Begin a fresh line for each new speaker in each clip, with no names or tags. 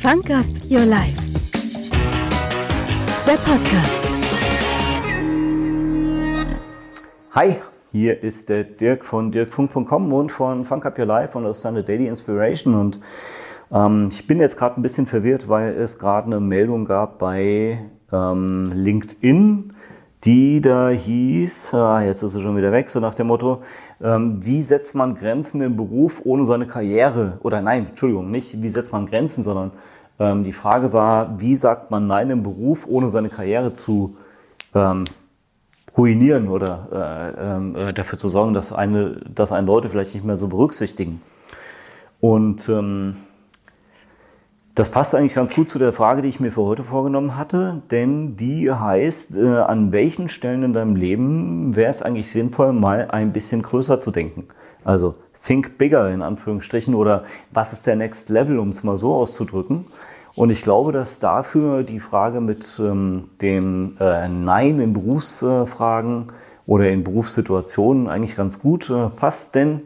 Funk Up Your Life. Der Podcast.
Hi, hier ist der Dirk von dirkfunk.com und von Funk Up Your Life und das ist eine Daily Inspiration und ähm, ich bin jetzt gerade ein bisschen verwirrt, weil es gerade eine Meldung gab bei ähm, LinkedIn, die da hieß, ah, jetzt ist sie schon wieder weg, so nach dem Motto, ähm, wie setzt man Grenzen im Beruf ohne seine Karriere? Oder nein, Entschuldigung, nicht wie setzt man Grenzen, sondern ähm, die Frage war, wie sagt man Nein im Beruf, ohne seine Karriere zu ähm, ruinieren oder äh, ähm, äh, dafür zu sorgen, dass eine, dass einen Leute vielleicht nicht mehr so berücksichtigen. Und ähm, das passt eigentlich ganz gut zu der Frage, die ich mir für heute vorgenommen hatte, denn die heißt, äh, an welchen Stellen in deinem Leben wäre es eigentlich sinnvoll, mal ein bisschen größer zu denken? Also think bigger in Anführungsstrichen oder was ist der Next Level, um es mal so auszudrücken. Und ich glaube, dass dafür die Frage mit ähm, dem äh, Nein in Berufsfragen oder in Berufssituationen eigentlich ganz gut äh, passt, denn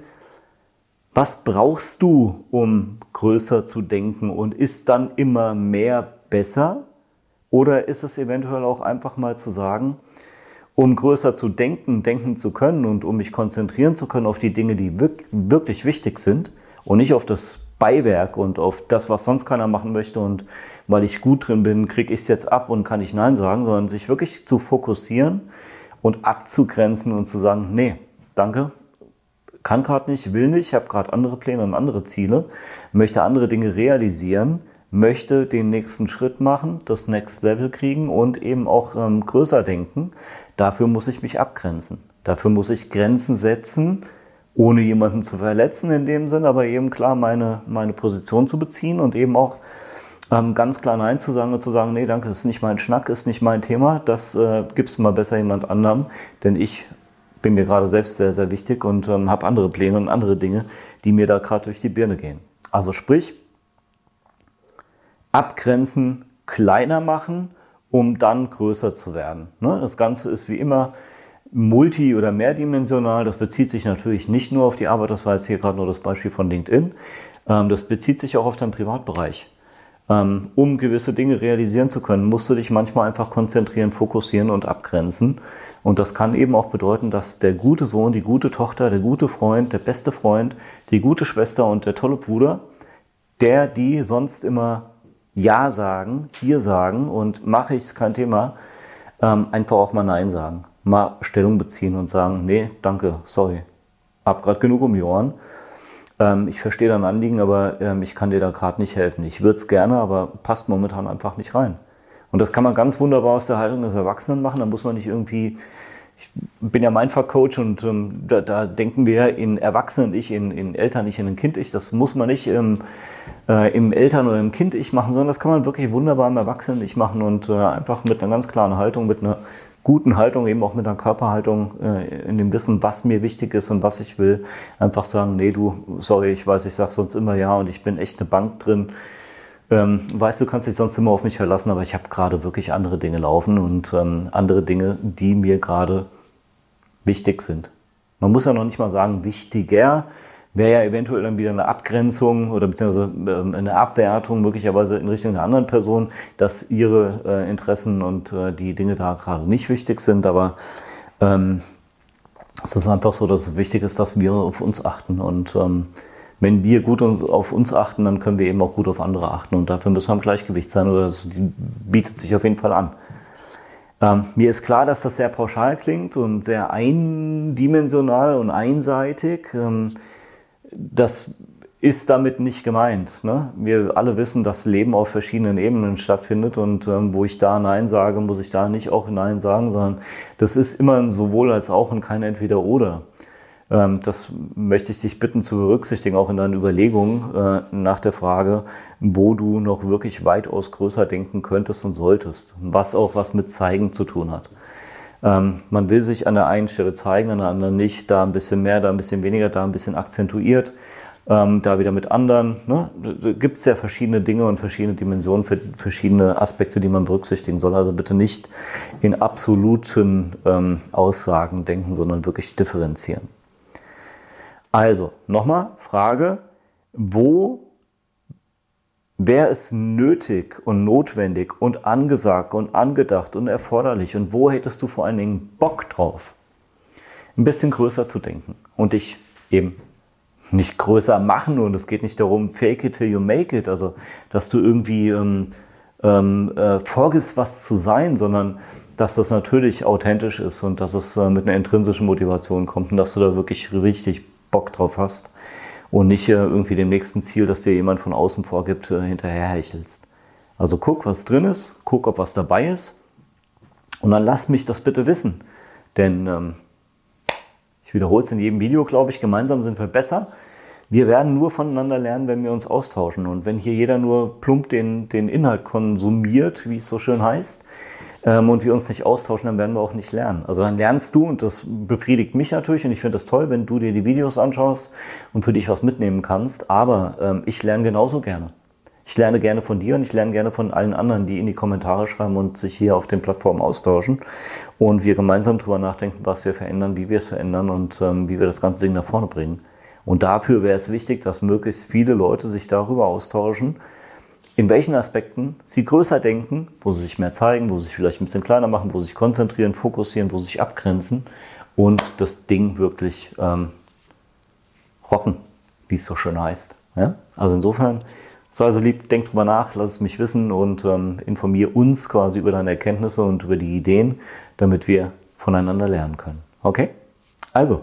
was brauchst du, um größer zu denken und ist dann immer mehr besser? Oder ist es eventuell auch einfach mal zu sagen, um größer zu denken, denken zu können und um mich konzentrieren zu können auf die Dinge, die wirklich wichtig sind und nicht auf das Beiwerk und auf das, was sonst keiner machen möchte und weil ich gut drin bin, kriege ich es jetzt ab und kann ich Nein sagen, sondern sich wirklich zu fokussieren und abzugrenzen und zu sagen, nee, danke, kann gerade nicht, will nicht, habe gerade andere Pläne und andere Ziele, möchte andere Dinge realisieren, möchte den nächsten Schritt machen, das Next Level kriegen und eben auch ähm, größer denken. Dafür muss ich mich abgrenzen. Dafür muss ich Grenzen setzen, ohne jemanden zu verletzen in dem Sinn, aber eben klar meine, meine Position zu beziehen und eben auch ähm, ganz klar Nein zu sagen und zu sagen, nee, danke, ist nicht mein Schnack, ist nicht mein Thema, das äh, gibst du mal besser jemand anderem, denn ich bin mir gerade selbst sehr, sehr wichtig und ähm, habe andere Pläne und andere Dinge, die mir da gerade durch die Birne gehen. Also sprich, abgrenzen, kleiner machen, um dann größer zu werden. Ne? Das Ganze ist wie immer multi- oder mehrdimensional. Das bezieht sich natürlich nicht nur auf die Arbeit, das war jetzt hier gerade nur das Beispiel von LinkedIn. Ähm, das bezieht sich auch auf deinen Privatbereich. Ähm, um gewisse Dinge realisieren zu können, musst du dich manchmal einfach konzentrieren, fokussieren und abgrenzen. Und das kann eben auch bedeuten, dass der gute Sohn, die gute Tochter, der gute Freund, der beste Freund, die gute Schwester und der tolle Bruder, der, die sonst immer Ja sagen, hier sagen und mache ich es kein Thema, ähm, einfach auch mal Nein sagen. Mal Stellung beziehen und sagen, nee, danke, sorry, hab gerade genug um die Ohren. Ähm, ich verstehe dein Anliegen, aber ähm, ich kann dir da gerade nicht helfen. Ich würde es gerne, aber passt momentan einfach nicht rein. Und das kann man ganz wunderbar aus der Haltung des Erwachsenen machen. Da muss man nicht irgendwie, ich bin ja Mindfuck-Coach und ähm, da, da, denken wir in Erwachsenen-Ich, in, in Eltern-Ich, in ein Kind-Ich. Das muss man nicht im, äh, im Eltern- oder im Kind-Ich machen, sondern das kann man wirklich wunderbar im Erwachsenen-Ich machen und äh, einfach mit einer ganz klaren Haltung, mit einer guten Haltung, eben auch mit einer Körperhaltung, äh, in dem Wissen, was mir wichtig ist und was ich will, einfach sagen, nee, du, sorry, ich weiß, ich sag sonst immer ja und ich bin echt eine Bank drin ähm, weißt du, kannst dich sonst immer auf mich verlassen, aber ich habe gerade wirklich andere Dinge laufen und ähm, andere Dinge, die mir gerade wichtig sind. Man muss ja noch nicht mal sagen, wichtiger wäre ja eventuell dann wieder eine Abgrenzung oder beziehungsweise ähm, eine Abwertung möglicherweise in Richtung einer anderen Person, dass ihre äh, Interessen und äh, die Dinge da gerade nicht wichtig sind, aber ähm, es ist einfach so, dass es wichtig ist, dass wir auf uns achten und ähm, wenn wir gut auf uns achten, dann können wir eben auch gut auf andere achten. Und dafür müssen wir im Gleichgewicht sein oder das bietet sich auf jeden Fall an. Ähm, mir ist klar, dass das sehr pauschal klingt und sehr eindimensional und einseitig. Ähm, das ist damit nicht gemeint. Ne? Wir alle wissen, dass Leben auf verschiedenen Ebenen stattfindet und ähm, wo ich da Nein sage, muss ich da nicht auch Nein sagen, sondern das ist immer ein sowohl als auch und kein Entweder-Oder. Ähm, das möchte ich dich bitten zu berücksichtigen, auch in deinen Überlegungen äh, nach der Frage, wo du noch wirklich weitaus größer denken könntest und solltest, was auch was mit Zeigen zu tun hat. Ähm, man will sich an der einen Stelle zeigen, an der anderen nicht, da ein bisschen mehr, da ein bisschen weniger, da ein bisschen akzentuiert, ähm, da wieder mit anderen. Ne? Gibt es ja verschiedene Dinge und verschiedene Dimensionen, für verschiedene Aspekte, die man berücksichtigen soll. Also bitte nicht in absoluten Aussagen denken, sondern wirklich differenzieren. Also, nochmal, Frage, wo wäre es nötig und notwendig und angesagt und angedacht und erforderlich und wo hättest du vor allen Dingen Bock drauf, ein bisschen größer zu denken und dich eben nicht größer machen und es geht nicht darum, fake it till you make it, also dass du irgendwie ähm, ähm, äh, vorgibst, was zu sein, sondern dass das natürlich authentisch ist und dass es äh, mit einer intrinsischen Motivation kommt und dass du da wirklich richtig Bock drauf hast und nicht äh, irgendwie dem nächsten Ziel, das dir jemand von außen vorgibt, äh, hinterherhechelst. Also guck, was drin ist, guck, ob was dabei ist und dann lass mich das bitte wissen. Denn ähm, ich wiederhole es in jedem Video, glaube ich, gemeinsam sind wir besser. Wir werden nur voneinander lernen, wenn wir uns austauschen. Und wenn hier jeder nur plump den, den Inhalt konsumiert, wie es so schön heißt, ähm, und wir uns nicht austauschen, dann werden wir auch nicht lernen. Also dann lernst du und das befriedigt mich natürlich und ich finde das toll, wenn du dir die Videos anschaust und für dich was mitnehmen kannst. Aber ähm, ich lerne genauso gerne. Ich lerne gerne von dir und ich lerne gerne von allen anderen, die in die Kommentare schreiben und sich hier auf den Plattformen austauschen und wir gemeinsam drüber nachdenken, was wir verändern, wie wir es verändern und ähm, wie wir das ganze Ding nach vorne bringen. Und dafür wäre es wichtig, dass möglichst viele Leute sich darüber austauschen, in welchen Aspekten sie größer denken, wo sie sich mehr zeigen, wo sie sich vielleicht ein bisschen kleiner machen, wo sie sich konzentrieren, fokussieren, wo sie sich abgrenzen und das Ding wirklich ähm, rocken, wie es so schön heißt. Ja? Also insofern, sei also lieb, denk drüber nach, lass es mich wissen und ähm, informiere uns quasi über deine Erkenntnisse und über die Ideen, damit wir voneinander lernen können. Okay? Also,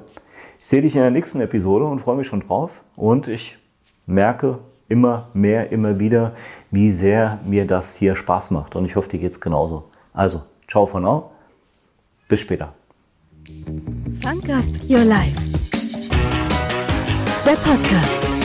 ich sehe dich in der nächsten Episode und freue mich schon drauf und ich merke, immer mehr, immer wieder, wie sehr mir das hier Spaß macht. Und ich hoffe, dir geht es genauso. Also, ciao for now. Bis später.
Funk Up Your Life. Der Podcast.